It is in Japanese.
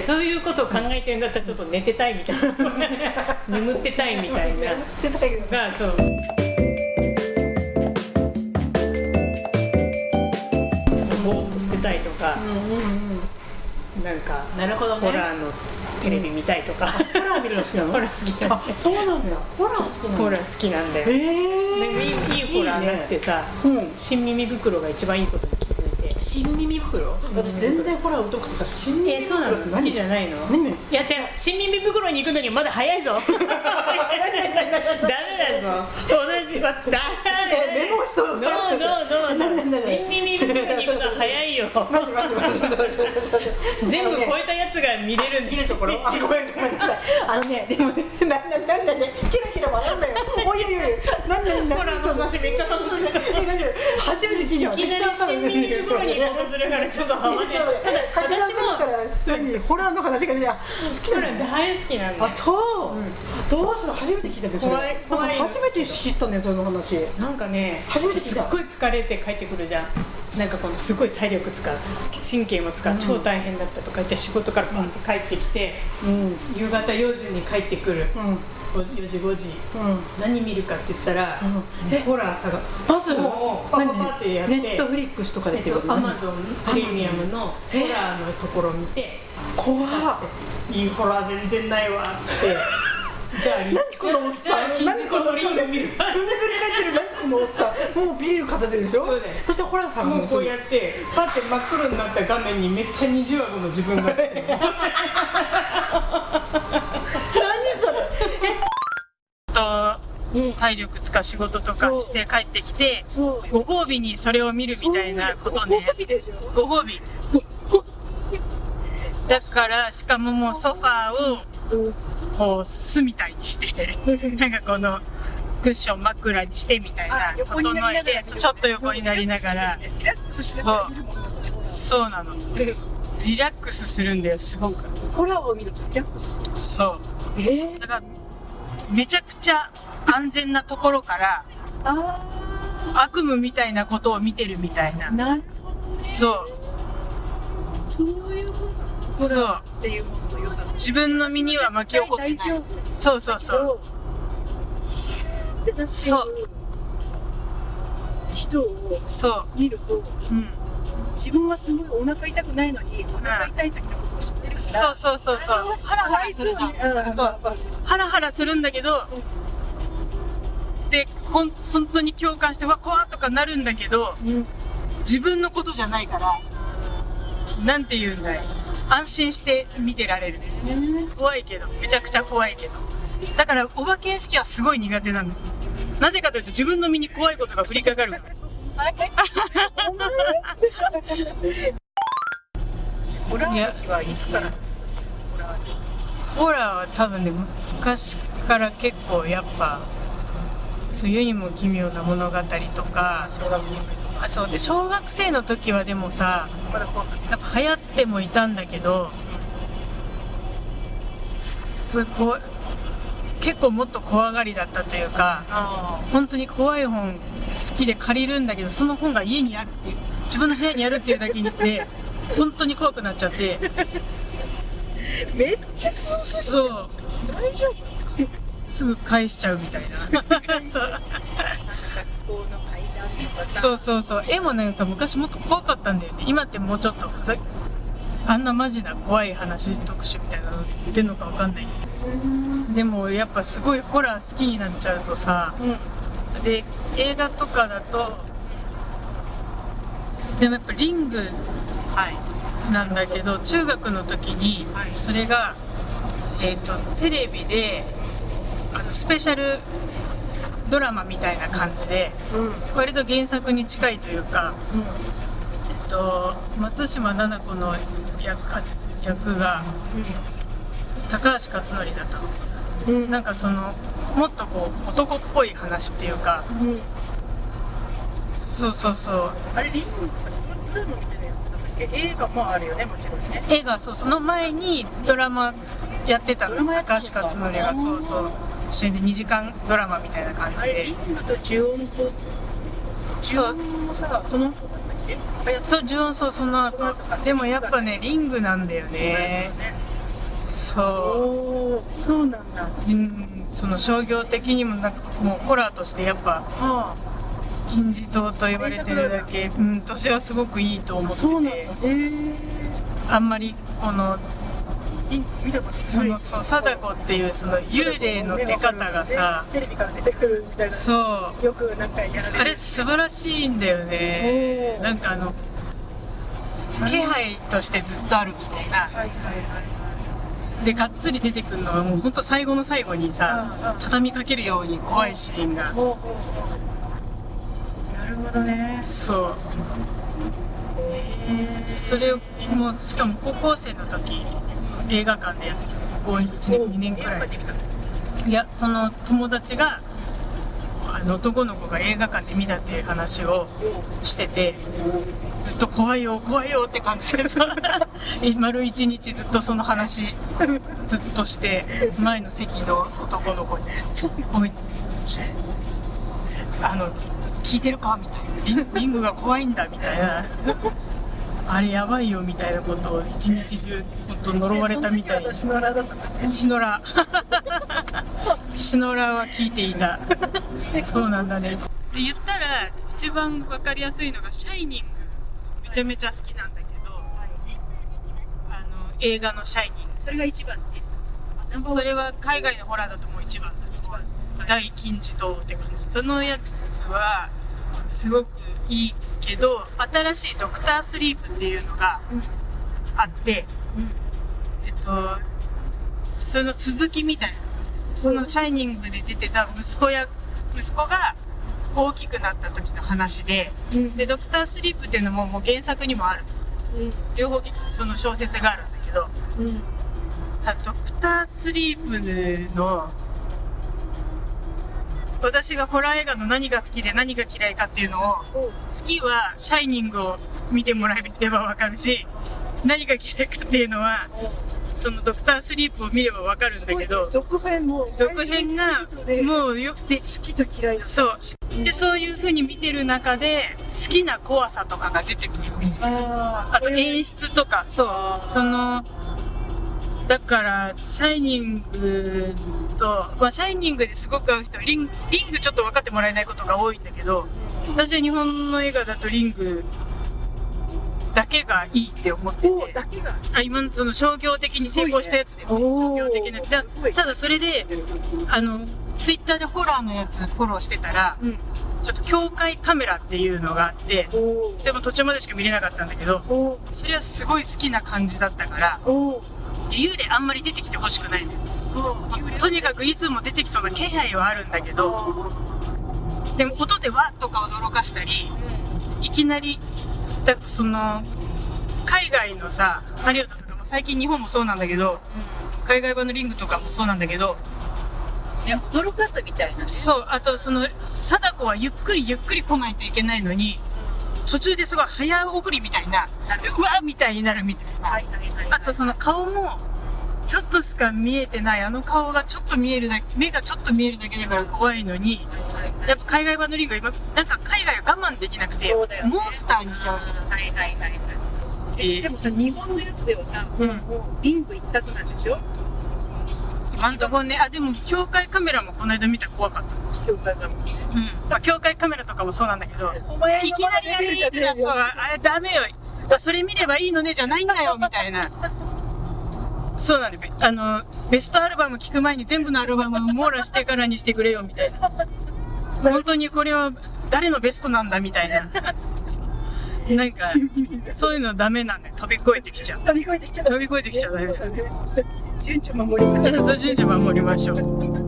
そういうことを考えてんだったらちょっと寝てたいみたいな。眠ってたいみたいな。ってたけど。がそう。ぼーっと捨てたいとか。うんうんうん。なんかなるほどねホラーのテレビ見たいとか、ホラー見るの好きなの？ホラー好きなんだあそうなんだ。ホラー好きなんだ。ホラー好きなんだよ、えでもー、いいいいホラーなくてさうん。新耳袋が一番いいこと新耳袋？私全然ホラー疎くてさ新耳えそうなの？好きじゃないの？何？いや違う。新耳袋に行くのにまだ早いぞ。ダメだぞ。同じはダえメメモしとノーノーノ何？何？何？ー新耳袋に行くのは早いよマジマジマジマジマジマジ全部超えたやつが見れるん見るところ。あごめんごめんなさい。あのねでもねなななんだねキラキラ笑うんだよ。おいおいおいなんだなんだホラーの話めっちゃ楽しいえ何初めて聞いたわいきなり新に行こうとするからちょっとハマっ私私もホラーの話が出好きなのー大好きなんだ。あそう、どうしたの初めて聞いたねそれ。怖初めて知ったねその話。なんかね初めてすっごい疲れて帰ってくるじゃんなんかこのすごい体力使う神経も使う、超大変だったとか言って仕事からバンって帰ってきて、うん。夕方4時に帰ってくる。うん。4時5時。うん。何見るかって言ったら、うん。えホラーさがまずもう。パパパってやってネットフリックスとかでえっこと？アマゾンプレミアムのホえラーのところ見て怖っ。いいホラー全然ないわっつってじゃあ何このおっさん？じゃあ金属のリング見る。ふんぞり返ってる何このおっさん？もうビール片手でしょ？そうだよ。そしてホラー探すもうこうやってパッて真っ黒になった画面にめっちゃ二重顎の自分が映ってる。何それ？と体力使う仕事とかして帰ってきてそう。ご褒美にそれを見るみたいなことね。ご褒美でしょ？ご褒美。だからしかももうソファーをうんこう巣みたいにしてなんかこのクッション枕にしてみたいな整えてそうちょっと横になりながらリラックスして。見るものだとそうなの。リラックスするんだよすごく。ホラーを見るとリラックスするそう。えー、だからめちゃくちゃ安全なところからあ悪夢みたいなことを見てるみたいな。あなるそう。そういうことホそうラーっていうものの良さ自分の身には巻き起こってない。そうそうそう。そう。人をそ見るとううん。自分はすごいお腹痛くないのにお腹痛い時のことを知ってるからそうそうそうそう。ハラハラするじゃん。うんそう。ハラハラするんだけどでほん本当に共感してわ怖っとかなるんだけどうん。自分のことじゃないからなんて言うんだい？安心して見てられる。怖いけどめちゃくちゃ怖いけど。だからお化け屋敷はすごい苦手なの。なぜかというと自分の身に怖いことが降りかかる。ホラー劇はいつから？ホラーは多分ね昔から結構やっぱそう世にも奇妙な物語とか。あそう。で小学生の時はでもさやっぱ流行ってもいたんだけどすごい結構もっと怖がりだったというかあ本当に怖い本好きで借りるんだけどその本が家にあるっていう自分の部屋にあるっていうだけで本当に怖くなっちゃって。めっちゃ怖かっそう。た大丈夫すぐ返しちゃうみたいな。そう。そうそうそう。絵もなんか昔もっと怖かったんだよね。今ってもうちょっとふざあんなマジな怖い話特集みたいなの言ってんのかわかんない。でもやっぱすごいホラー好きになっちゃうとさうん。で映画とかだとでもやっぱリングはい。なんだけど中学の時にはい。それが、えー、とテレビであのスペシャルドラマみたいな感じでうん。割と原作に近いというか、えっと、松島菜々子の役役が高橋克典だった。のうん。うんなんかそのもっとこう男っぽい話っていうか。うん。そうそうそう。あれリングドラマみたいなやつだっけ？映画もあるよねもちろんね。映画そうその前にドラマやってたの。高橋克典が。そうそう。一緒に2時間ドラマみたいな感じで。あれリングと呪音と呪音もさそのそう純そうその後。でもやっぱねリングなんだよね。ねそおーそうなんだ。ううん。その商業的にもなんかもうホラーとしてやっぱあ金字塔と言われてるだけ。うん私はすごくいいと思あってて。あんまりこの見たことそのそう。貞子っていうその幽霊の出方がさテレビから出てくるみたいなそう。よくなんかやられる。あれ素晴らしいんだよね。なんかあの気配としてずっとあるみたいな。はいはいはい。でがっつり出てくるのはもうほんと最後の最後にさ畳みかけるように怖いシーンが。なるほどね。そう。へそれをもうしかも高校生の時映画館でやってた高1年2年くらいで見たいやその友達があの男の子が映画館で見たっていう話をしててずっと怖いよ怖いよって感じでさ 丸一日ずっとその話ずっとして前の席の男の子に「おいあの聞いてるか?」みたいなリン「リングが怖いんだ」みたいな。あれやばいよみたいなことを一日中本当呪われたみたいえ その時はさシノラだったシノラシノラは聞いていた。そうなんだね。で言ったら一番わかりやすいのが「シャイニング」めちゃめちゃ好きなんだけどあの映画の「シャイニング。それが一番ね。ナン」バーワン。それは海外のホラーだともう一番だ一番。大金字塔って感じ。そのやつはすごくいいけど新しい「ドクタースリープ」っていうのがうんあってえっとその続きみたいな。その「シャイニング」で出てた息子や息子が大きくなった時の話でうん。で「ドクタースリープ」っていうのももう原作にもある。両方その小説があるんだけどうん。ドクタースリープの私がホラー映画の何が好きで何が嫌いかっていうのを好きは「シャイニング」を見てもらえればわかるし何が嫌いかっていうのはそのドクタースリープを見ればわかるんだけど続編も続編がもうよで好きと嫌いだ。そう。でそういう風に見てる中で好きな怖さとかが出てくるああと演出とかそう。そのだから「シャイニングと」まあ「シャイニング」ですごく合う人リンリングちょっと分かってもらえないことが多いんだけど私は日本の映画だとリングだけがいいって思っておてだけが。あ今のその商業的に成功したやつで、お商ー業的な。だただそれであのツイッターでホラーのやつフォローしてたらうん。ちょっと境界カメラっていうのがあっておそれも途中までしか見れなかったんだけどおそれはすごい好きな感じだったからお幽霊あんまり出てきてほしくない。とにかくいつも出てきそうな気配はあるんだけどでも音でわっとか驚かしたりいきなりだってその海外のさハリウッドとかも最近日本もそうなんだけど海外版のリングとかもそうなんだけどね驚かすみたいなね。そうあとその貞子はゆっくりゆっくり来ないといけないのに途中ですごい早送りみたいなうわみたいになるみたいな、はいはいはいあとその顔もちょっとしか見えてないあの顔がちょっと見えるだけ目がちょっと見えるだけだから怖いのにやっぱ海外版のリングは今なんか海外は我慢できなくて、ね。モンスターにしちゃう。はいはいはいはい。えー。えでもさ日本のやつではさうん。もうリング一択なんでしょ今んとこねあでも境界カメラもこの間見たら怖かった。教会がうん。まあ境界カメラとかもそうなんだけどお前いきなりやるじゃねえよあれダメよ。あそれ見ればいいのねじゃないんだよみたいな。そうなんでべあのベストアルバム聴く前に全部のアルバムを網羅してからにしてくれよみたいな。本当にこれは誰のベストなんだみたいな。なんかそういうのダメなんで飛び越えてきちゃう。飛び越えてきちゃった飛び越えてきちゃうね順序守りましょう。順序守りましょう。